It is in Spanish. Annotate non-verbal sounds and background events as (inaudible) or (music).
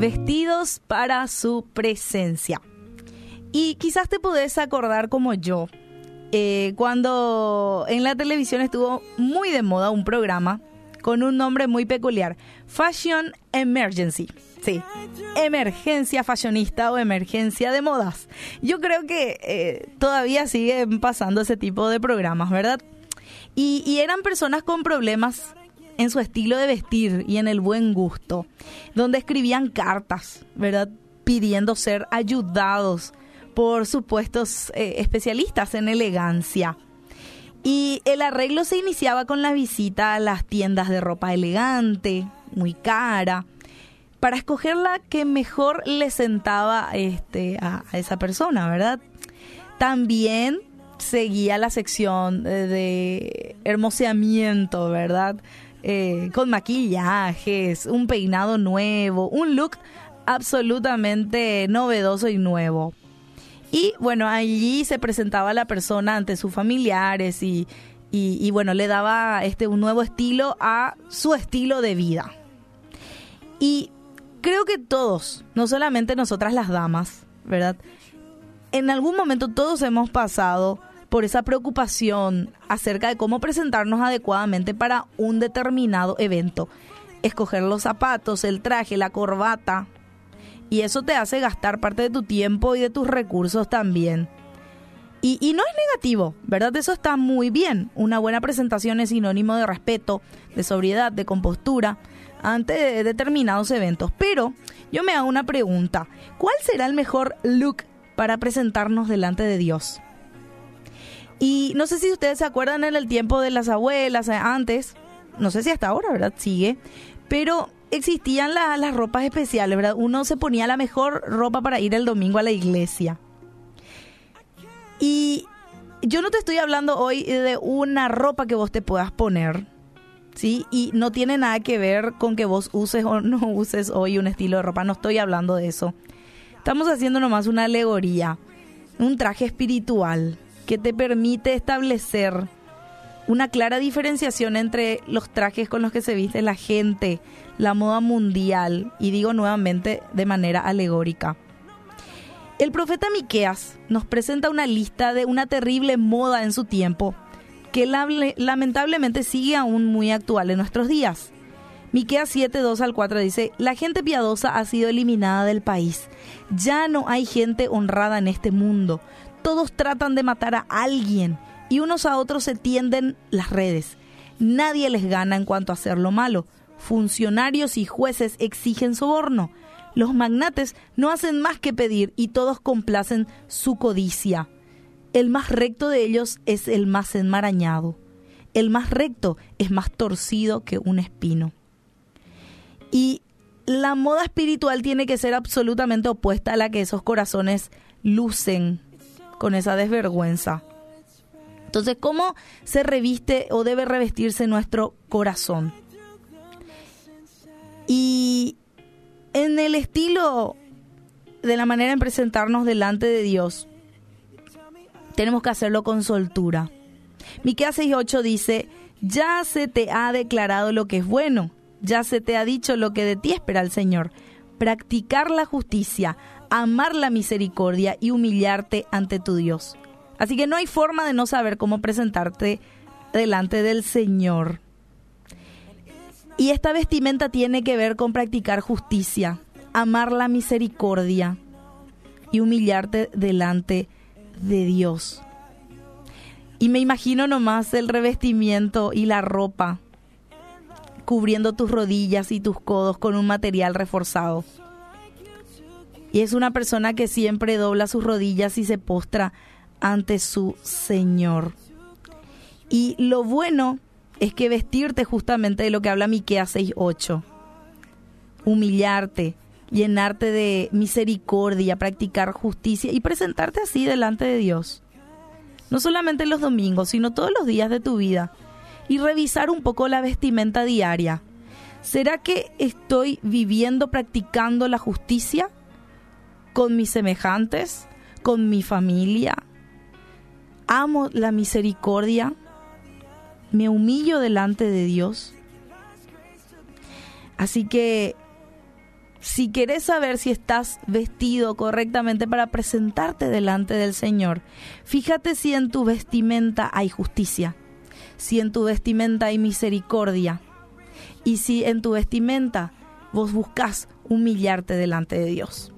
vestidos para su presencia. Y quizás te podés acordar como yo, eh, cuando en la televisión estuvo muy de moda un programa con un nombre muy peculiar, Fashion Emergency. Sí, emergencia fashionista o emergencia de modas. Yo creo que eh, todavía siguen pasando ese tipo de programas, ¿verdad? Y, y eran personas con problemas en su estilo de vestir y en el buen gusto, donde escribían cartas, ¿verdad? Pidiendo ser ayudados por supuestos eh, especialistas en elegancia. Y el arreglo se iniciaba con la visita a las tiendas de ropa elegante, muy cara, para escoger la que mejor le sentaba este, a, esa persona, ¿verdad? También seguía la sección de, hermoseamiento, ¿verdad? Eh, con maquillajes, un peinado nuevo, un look absolutamente novedoso y nuevo. Y bueno, allí se presentaba la persona ante sus familiares y, y, bueno, le daba este un nuevo estilo a su estilo de vida. Y creo que todos, no solamente nosotras las damas, ¿verdad? En algún momento todos hemos pasado por esa preocupación acerca de cómo presentarnos adecuadamente para un determinado evento. Escoger los zapatos, el traje, la corbata, y eso te hace gastar parte de tu tiempo y de tus recursos también. Y, no es negativo, ¿verdad? Eso está muy bien. Una buena presentación es sinónimo de respeto, de sobriedad, de compostura ante determinados eventos. Pero yo me hago una pregunta. ¿Cuál será el mejor look para presentarnos delante de Dios? Y no sé si ustedes se acuerdan en el tiempo de las abuelas, eh, antes, no sé si hasta ahora, ¿verdad? Sigue. Pero existían las ropas especiales, ¿verdad? Uno se ponía la mejor ropa para ir el domingo a la iglesia. Y yo no te estoy hablando hoy de una ropa que vos te puedas poner, ¿sí? Y no tiene nada que ver con que vos uses o no (laughs) uses hoy un estilo de ropa, no estoy hablando de eso. Estamos haciendo nomás una alegoría, un traje espiritual que te permite establecer una clara diferenciación entre los trajes con los que se viste la gente, la moda mundial, y digo nuevamente de manera alegórica. El profeta Miqueas nos presenta una lista de una terrible moda en su tiempo que lamentablemente sigue aún muy actual en nuestros días. Miqueas 7, 2 al 4 dice, la gente piadosa ha sido eliminada del país. Ya no hay gente honrada en este mundo. Todos tratan de matar a alguien y unos a otros se tienden las redes. Nadie les gana en cuanto a hacer lo malo. Funcionarios y jueces exigen soborno. Los magnates no hacen más que pedir y todos complacen su codicia. El más recto de ellos es el más enmarañado. El más recto es más torcido que un espino. Y la moda espiritual tiene que ser absolutamente opuesta a la que esos corazones lucen con esa desvergüenza. Entonces, ¿cómo se reviste o debe revestirse nuestro corazón? Y en el estilo de la manera en presentarnos delante de Dios, tenemos que hacerlo con soltura. Miqueas 6:8 dice, "Ya se te ha declarado lo que es bueno, ya se te ha dicho lo que de ti espera el Señor, practicar la justicia, amar la misericordia y humillarte ante tu Dios." Así que no hay forma de no saber cómo presentarte delante del Señor. Y esta vestimenta tiene que ver con practicar justicia, amar la misericordia y humillarte delante de Dios. Y me imagino nomás el revestimiento y la ropa cubriendo tus rodillas y tus codos con un material reforzado. Y es una persona que siempre dobla sus rodillas y se postra ante su Señor. Y lo bueno es que vestirte justamente de lo que habla Miqueas 6:8. Humillarte, llenarte de misericordia, practicar justicia y presentarte así delante de Dios. No solamente los domingos, sino todos los días de tu vida. Y revisar un poco la vestimenta diaria. ¿Será que estoy viviendo, practicando la justicia con mis semejantes, con mi familia, amo la misericordia, me humillo delante de Dios. Así que si querés saber si estás vestido correctamente para presentarte delante del Señor, fíjate si en tu vestimenta hay justicia, si en tu vestimenta hay misericordia y si en tu vestimenta vos buscas humillarte delante de Dios.